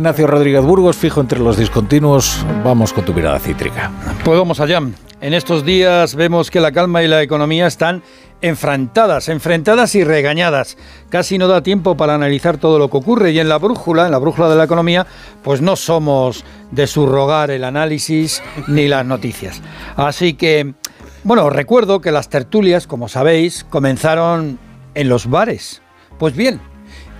Ignacio Rodríguez Burgos, fijo entre los discontinuos, vamos con tu mirada cítrica. Pues vamos allá. En estos días vemos que la calma y la economía están enfrentadas, enfrentadas y regañadas. Casi no da tiempo para analizar todo lo que ocurre y en la brújula, en la brújula de la economía, pues no somos de subrogar el análisis ni las noticias. Así que, bueno, recuerdo que las tertulias, como sabéis, comenzaron en los bares. Pues bien,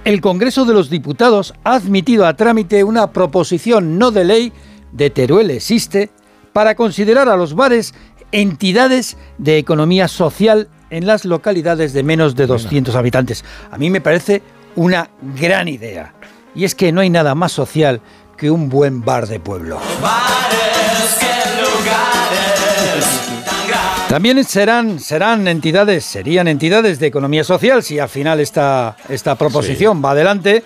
el Congreso de los Diputados ha admitido a trámite una proposición no de ley de Teruel existe para considerar a los bares entidades de economía social en las localidades de menos de 200 habitantes. A mí me parece una gran idea. Y es que no hay nada más social que un buen bar de pueblo. También serán, serán entidades, serían entidades de economía social si al final esta, esta proposición va adelante,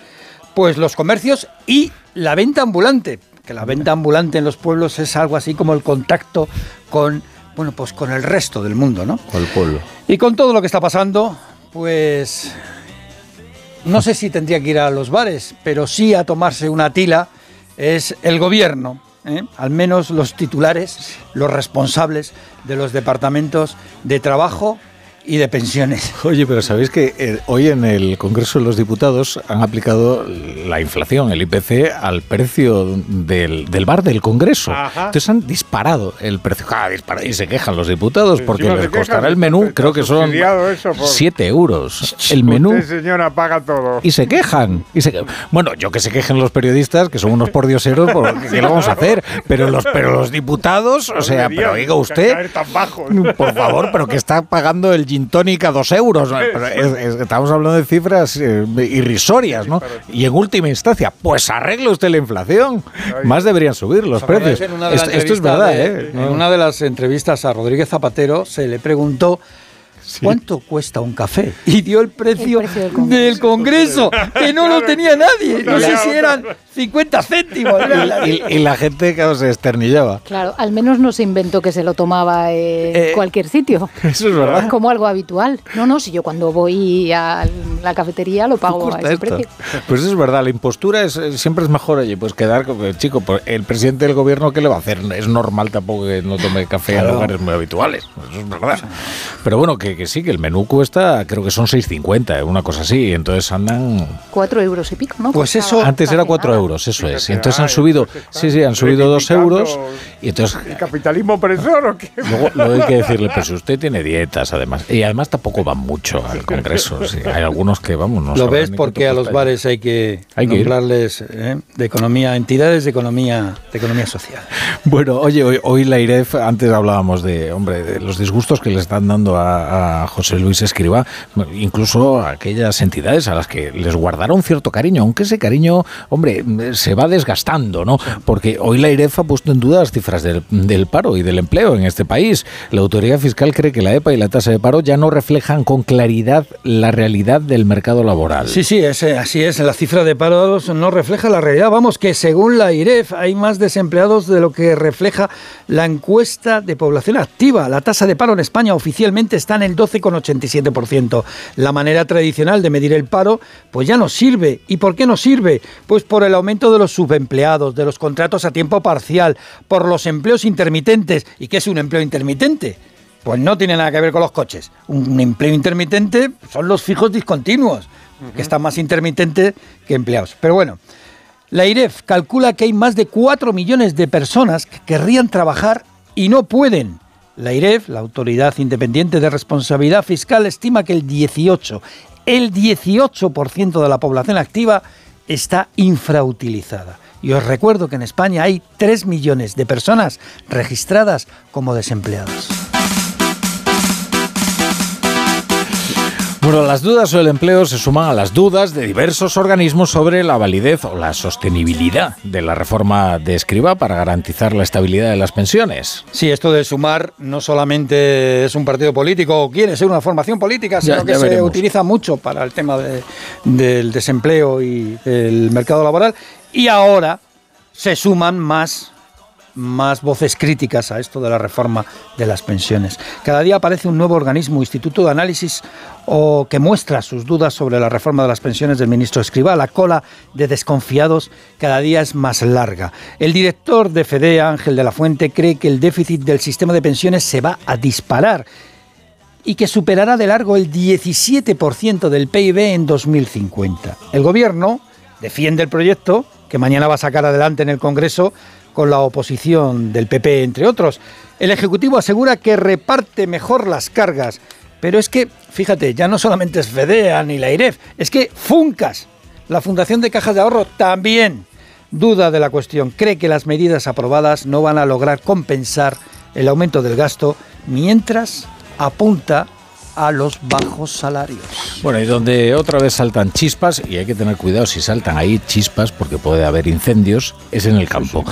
pues los comercios y la venta ambulante, que la venta ambulante en los pueblos es algo así como el contacto con bueno, pues con el resto del mundo, ¿no? Con el pueblo. Y con todo lo que está pasando, pues no sé si tendría que ir a los bares, pero sí a tomarse una tila es el gobierno ¿eh? al menos los titulares, los responsables de los departamentos de trabajo y de pensiones. Oye, pero sabéis que eh, hoy en el Congreso de los Diputados han aplicado la inflación, el IPC, al precio del, bar del Congreso. Entonces han disparado el precio. Ah, y se quejan los diputados porque les costará el menú, creo que son 7 euros. El menú. señora, paga todo. Y se quejan. Y se, bueno, yo que se quejen los periodistas, que son unos pordioseros, porque ¿qué lo vamos a hacer? Pero los, pero los diputados, o sea, pero oiga usted, por favor, pero que está pagando el tónica dos euros. estamos hablando de cifras eh, irrisorias, ¿no? Y en última instancia, pues arregle usted la inflación. Más deberían subir los precios. Esto, es verdad, ¿eh? En una de las entrevistas a Rodríguez Zapatero se le preguntó ¿Cuánto cuesta un café? Y dio el precio, del, Congreso. que no lo tenía nadie. No sé si eran 50 céntimos. Y, la gente que se esternillaba. Claro, al menos no se inventó que se lo tomaba en eh, cualquier sitio. Eso es verdad. Como algo habitual. No, no, si yo cuando voy a la cafetería lo pago a ese precio. Pues eso es verdad, la impostura es, siempre es mejor, oye, pues quedar, chico, pues el presidente del gobierno, ¿qué le va a hacer? Es normal tampoco que no tome café en lugares muy habituales. Eso es verdad. Pero bueno, que, que sí, que el menú cuesta, creo que son 6,50, una cosa así. Entonces andan. 4 euros y pico, ¿no? Pues eso. Antes era 4 euros, eso es. Y entonces han subido. Sí, sí, han subido 2 euros. Y entonces. ¿El capitalismo opresor o qué? Luego, hay que decirle, pues usted tiene dietas, además. Y además tampoco van mucho al Congreso. hay algunos que, vamos, no Lo ves porque a los bares hay que, hay que nombrarles ¿eh? de economía, entidades de economía, de economía social. Bueno, oye, hoy, hoy la IREF, antes hablábamos de, hombre, de los disgustos que le están dando a, a José Luis Escriba, incluso aquellas entidades a las que les guardaron cierto cariño, aunque ese cariño, hombre, se va desgastando, ¿no? Porque hoy la IREF ha puesto en duda las cifras del, paro y del empleo en este país. La autoridad fiscal cree que la EPA y la tasa de paro ya no reflejan con claridad la realidad del mercado laboral. Sí, sí, así es. La cifra de paro no refleja la realidad. Vamos, que según la IREF hay más desempleados de lo que refleja la encuesta de población activa. La tasa de paro en España oficialmente está en el 12 con 87%. La manera tradicional de medir el paro pues ya no sirve. ¿Y por qué no sirve? Pues por el aumento de los subempleados, de los contratos a tiempo parcial, por los empleos intermitentes. ¿Y qué es un empleo intermitente? Pues no tiene nada que ver con los coches. Un empleo intermitente son los fijos discontinuos, que están más intermitentes que empleados. Pero bueno, la IREF calcula que hay más de 4 millones de personas que querrían trabajar y no pueden. La IREF, la Autoridad Independiente de Responsabilidad Fiscal, estima que el 18, el 18% de la población activa está infrautilizada. Y os recuerdo que en España hay 3 millones de personas registradas como desempleados. Bueno, las dudas sobre el empleo se suman a las dudas de diversos organismos sobre la validez o la sostenibilidad de la reforma de Escriba para garantizar la estabilidad de las pensiones. Sí, esto de sumar no solamente es un partido político o quiere ser una formación política, sino que se utiliza mucho para el tema del desempleo y el mercado laboral. Y ahora se suman más más voces críticas a esto de la reforma de las pensiones. Cada día aparece un nuevo organismo, Instituto de Análisis, o que muestra sus dudas sobre la reforma de las pensiones del ministro Escriba. La cola de desconfiados cada día es más larga. El director de FEDEA, Ángel de la Fuente, cree que el déficit del sistema de pensiones se va a disparar y que superará de largo el 17% del PIB en 2050. El gobierno defiende el proyecto, que mañana va a sacar adelante en el Congreso, con la oposición del PP, entre otros. El Ejecutivo asegura que reparte mejor las cargas, pero es que, fíjate, ya no solamente es FEDEA ni la IREF, es que FUNCAS, la Fundación de Cajas de Ahorro, también duda de la cuestión. Cree que las medidas aprobadas no van a lograr compensar el aumento del gasto, mientras apunta a los bajos salarios. Bueno, y donde otra vez saltan chispas, y hay que tener cuidado si saltan ahí chispas, porque puede haber incendios, es en el campo.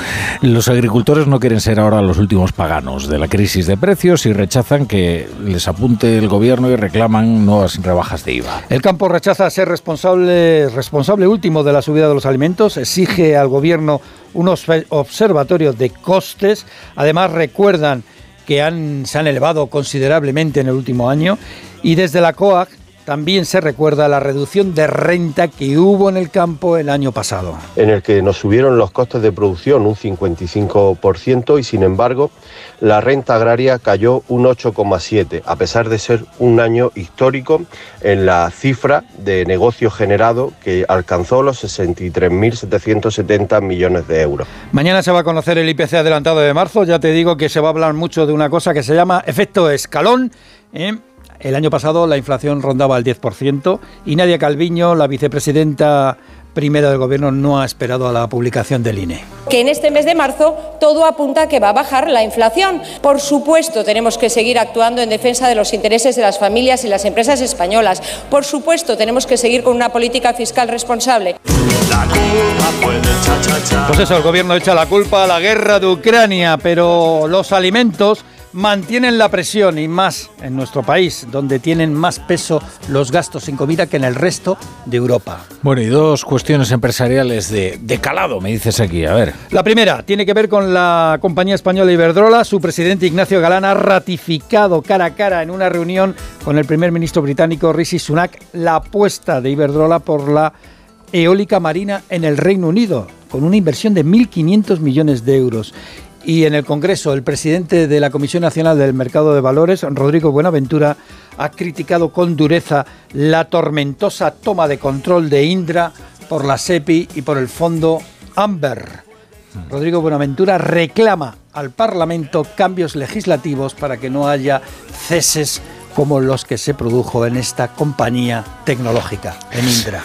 Los agricultores no quieren ser ahora los últimos paganos de la crisis de precios y rechazan que les apunte el gobierno y reclaman nuevas rebajas de IVA. El campo rechaza ser responsable, responsable último de la subida de los alimentos, exige al gobierno un observatorio de costes, además recuerdan que han, se han elevado considerablemente en el último año. Y desde la COAG también se recuerda la reducción de renta que hubo en el campo el año pasado. En el que nos subieron los costes de producción un 55% y sin embargo la renta agraria cayó un 8,7%, a pesar de ser un año histórico en la cifra de negocio generado que alcanzó los 63.770 millones de euros. Mañana se va a conocer el IPC adelantado de marzo, ya te digo que se va a hablar mucho de una cosa que se llama efecto escalón. ¿eh? El año pasado la inflación rondaba el 10% y Nadia Calviño, la vicepresidenta primera del Gobierno, no ha esperado a la publicación del INE. Que en este mes de marzo todo apunta a que va a bajar la inflación. Por supuesto, tenemos que seguir actuando en defensa de los intereses de las familias y las empresas españolas. Por supuesto, tenemos que seguir con una política fiscal responsable. Pues eso, el Gobierno echa la culpa a la guerra de Ucrania, pero los alimentos mantienen la presión y más en nuestro país, donde tienen más peso los gastos en comida que en el resto de Europa. Bueno, y dos cuestiones empresariales de, de calado, me dices aquí, a ver. La primera tiene que ver con la compañía española Iberdrola. Su presidente Ignacio Galán ha ratificado cara a cara en una reunión con el primer ministro británico Rishi Sunak la apuesta de Iberdrola por la eólica marina en el Reino Unido, con una inversión de 1.500 millones de euros. Y en el Congreso, el presidente de la Comisión Nacional del Mercado de Valores, Rodrigo Buenaventura, ha criticado con dureza la tormentosa toma de control de Indra por la SEPI y por el fondo Amber. Rodrigo Buenaventura reclama al Parlamento cambios legislativos para que no haya ceses como los que se produjo en esta compañía tecnológica, en Indra.